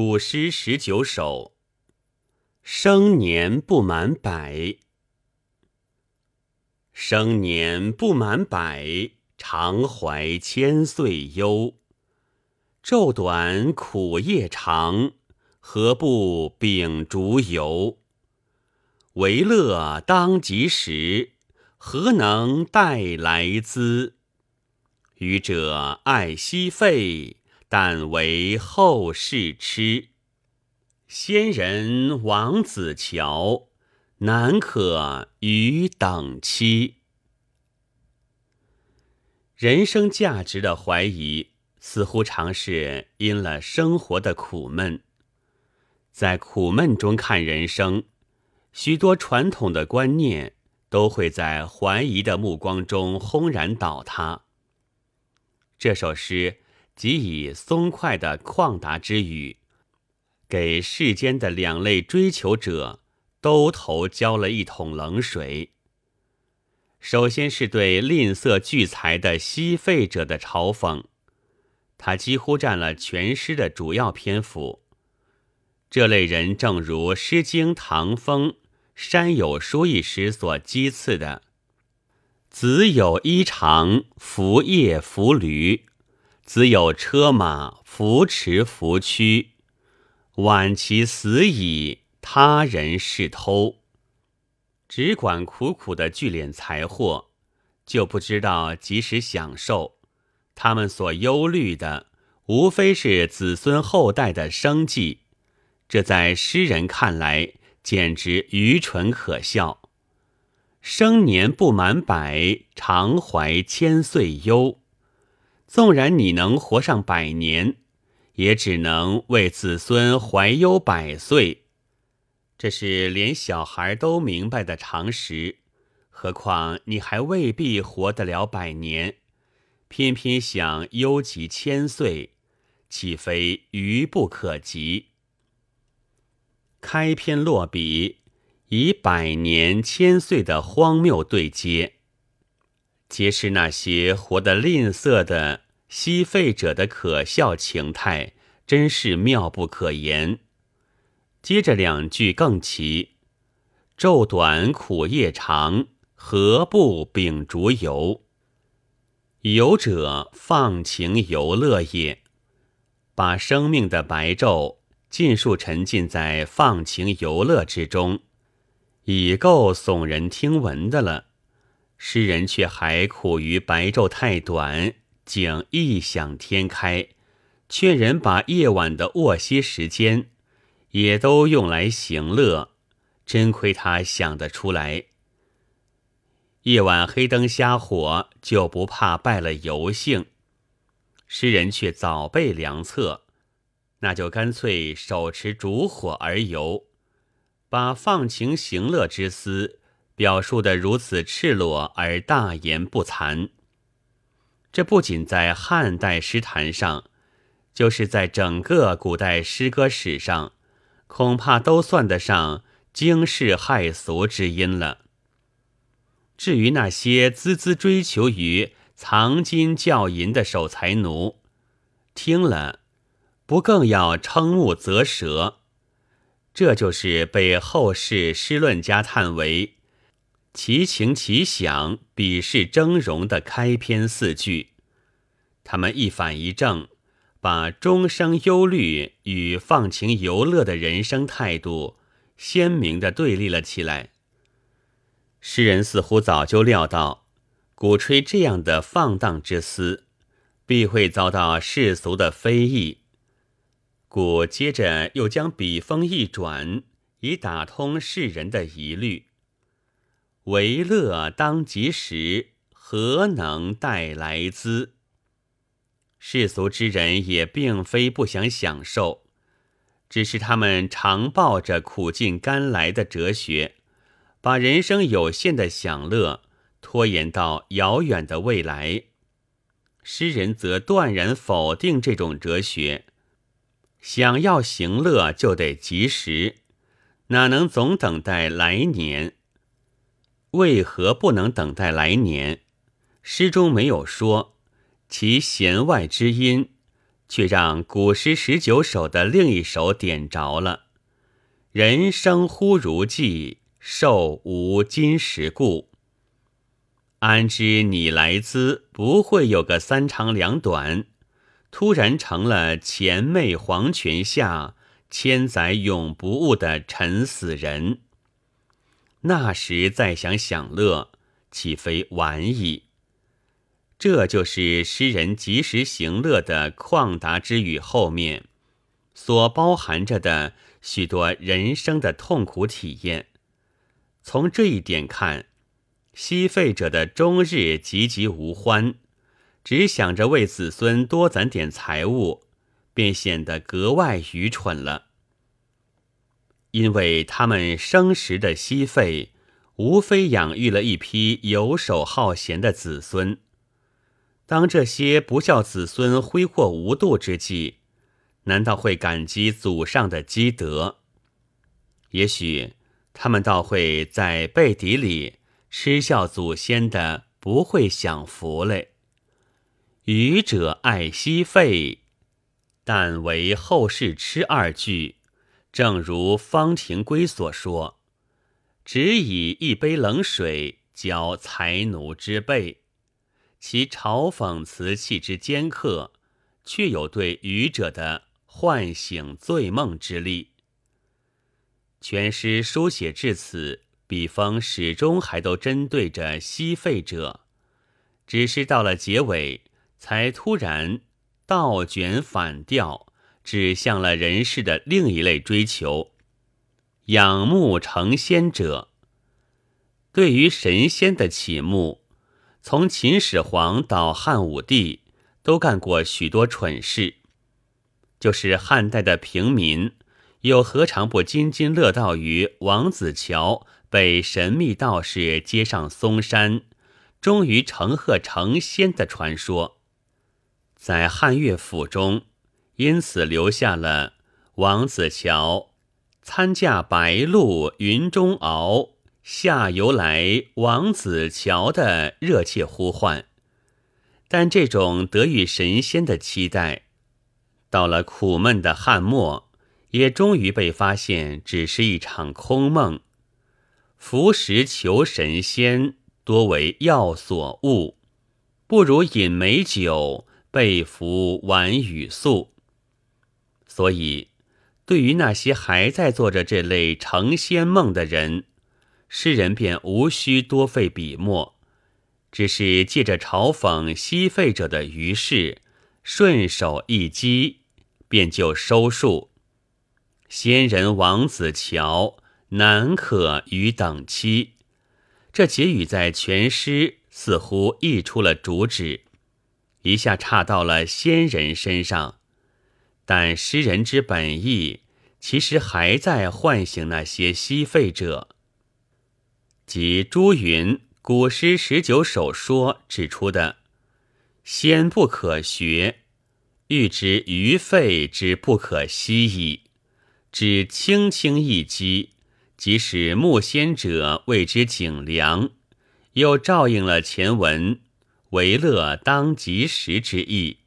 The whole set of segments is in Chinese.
古诗十九首。生年不满百，生年不满百，常怀千岁忧。昼短苦夜长，何不秉烛游？为乐当及时，何能待来兹？愚者爱惜费，但为后世痴。先人王子乔，难可与等期。人生价值的怀疑，似乎常是因了生活的苦闷。在苦闷中看人生，许多传统的观念都会在怀疑的目光中轰然倒塌。这首诗即以松快的旷达之语，给世间的两类追求者都头浇了一桶冷水。首先是对吝啬聚财的吸费者的嘲讽，他几乎占了全诗的主要篇幅。这类人正如《诗经·唐风·山有书》一诗所讥刺的。子有衣裳，拂叶拂驴；子有车马，扶持扶驱。晚其死矣，他人是偷。只管苦苦的聚敛财货，就不知道及时享受。他们所忧虑的，无非是子孙后代的生计。这在诗人看来，简直愚蠢可笑。生年不满百，常怀千岁忧。纵然你能活上百年，也只能为子孙怀忧百岁。这是连小孩都明白的常识，何况你还未必活得了百年，偏偏想忧及千岁，岂非愚不可及？开篇落笔。以百年千岁的荒谬对接，揭示那些活得吝啬的吸费者的可笑情态，真是妙不可言。接着两句更奇：“昼短苦夜长，何不秉烛游？”游者放情游乐也，把生命的白昼尽数沉浸在放情游乐之中。已够耸人听闻的了，诗人却还苦于白昼太短，竟异想天开，劝人把夜晚的卧息时间也都用来行乐，真亏他想得出来。夜晚黑灯瞎火就不怕败了游兴，诗人却早备良策，那就干脆手持烛火而游。把放情行乐之思表述的如此赤裸而大言不惭，这不仅在汉代诗坛上，就是在整个古代诗歌史上，恐怕都算得上惊世骇俗之音了。至于那些孜孜追求于藏金教银的守财奴，听了不更要瞠目啧舌？这就是被后世诗论家叹为“其情其想，彼事峥嵘”的开篇四句。他们一反一正，把终生忧虑与放情游乐的人生态度鲜明地对立了起来。诗人似乎早就料到，鼓吹这样的放荡之思，必会遭到世俗的非议。故接着又将笔锋一转，以打通世人的疑虑。为乐当及时，何能待来兹？世俗之人也并非不想享受，只是他们常抱着苦尽甘来的哲学，把人生有限的享乐拖延到遥远的未来。诗人则断然否定这种哲学。想要行乐，就得及时，哪能总等待来年？为何不能等待来年？诗中没有说，其弦外之音，却让古诗十九首的另一首点着了：“人生忽如寄，寿无今时故。”安知你来兹不会有个三长两短，突然成了前媚黄泉下千载永不误的沉死人？那时再想享乐，岂非晚矣？这就是诗人及时行乐的旷达之语后面所包含着的许多人生的痛苦体验。从这一点看，吸废者的终日籍籍无欢，只想着为子孙多攒点财物，便显得格外愚蠢了。因为他们生时的息费，无非养育了一批游手好闲的子孙。当这些不孝子孙挥霍无度之际，难道会感激祖上的积德？也许他们倒会在背地里嗤笑祖先的不会享福嘞。愚者爱惜费，但为后世痴二句。正如方廷圭所说：“只以一杯冷水浇才奴之背。”其嘲讽瓷器之尖刻，却有对愚者的唤醒醉梦之力。全诗书写至此，笔锋始终还都针对着吸废者，只是到了结尾，才突然倒卷反调，指向了人世的另一类追求——仰慕成仙者。对于神仙的启慕。从秦始皇到汉武帝，都干过许多蠢事。就是汉代的平民，又何尝不津津乐道于王子乔被神秘道士接上嵩山，终于成鹤成仙的传说？在汉乐府中，因此留下了王子乔参驾白鹭云中翱。下游来王子乔的热切呼唤，但这种得遇神仙的期待，到了苦闷的汉末，也终于被发现只是一场空梦。服食求神仙，多为药所误，不如饮美酒，被服晚雨宿。所以，对于那些还在做着这类成仙梦的人，诗人便无需多费笔墨，只是借着嘲讽吸废者的余事，顺手一击，便就收束。仙人王子乔难可与等期，这结语在全诗似乎溢出了主旨，一下插到了仙人身上，但诗人之本意，其实还在唤醒那些吸废者。即朱云《古诗十九首说》指出的“仙不可学，欲知愚废之不可惜矣”，只轻轻一击，即使木仙者为之景良，又照应了前文“为乐当及时”之意，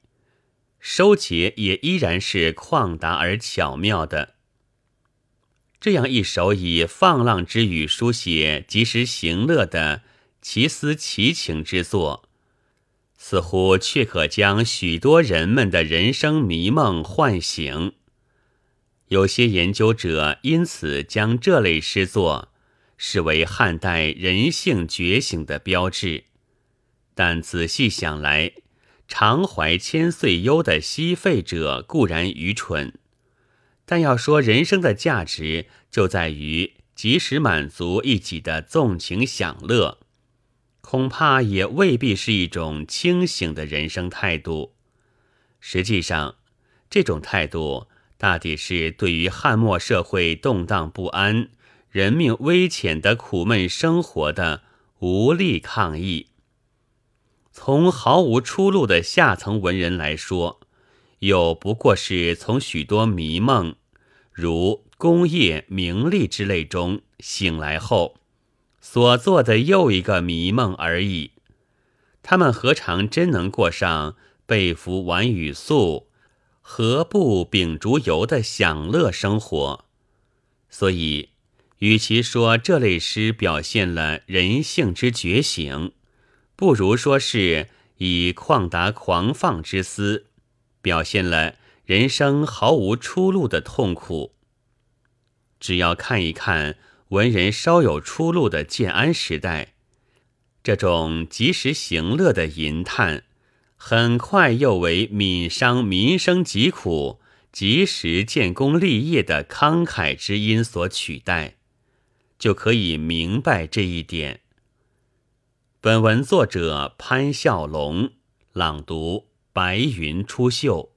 收结也依然是旷达而巧妙的。这样一首以放浪之语书写及时行乐的奇思奇情之作，似乎却可将许多人们的人生迷梦唤醒。有些研究者因此将这类诗作视为汉代人性觉醒的标志。但仔细想来，常怀千岁忧的吸废者固然愚蠢。但要说人生的价值，就在于及时满足一己的纵情享乐，恐怕也未必是一种清醒的人生态度。实际上，这种态度大抵是对于汉末社会动荡不安、人命危浅的苦闷生活的无力抗议。从毫无出路的下层文人来说，又不过是从许多迷梦。如工业、名利之类中醒来后所做的又一个迷梦而已，他们何尝真能过上被服晚雨宿、何不秉烛游的享乐生活？所以，与其说这类诗表现了人性之觉醒，不如说是以旷达狂放之思，表现了人生毫无出路的痛苦。只要看一看文人稍有出路的建安时代，这种及时行乐的吟叹。很快又为悯伤民生疾苦、及时建功立业的慷慨之音所取代，就可以明白这一点。本文作者潘笑龙朗读：白云出岫。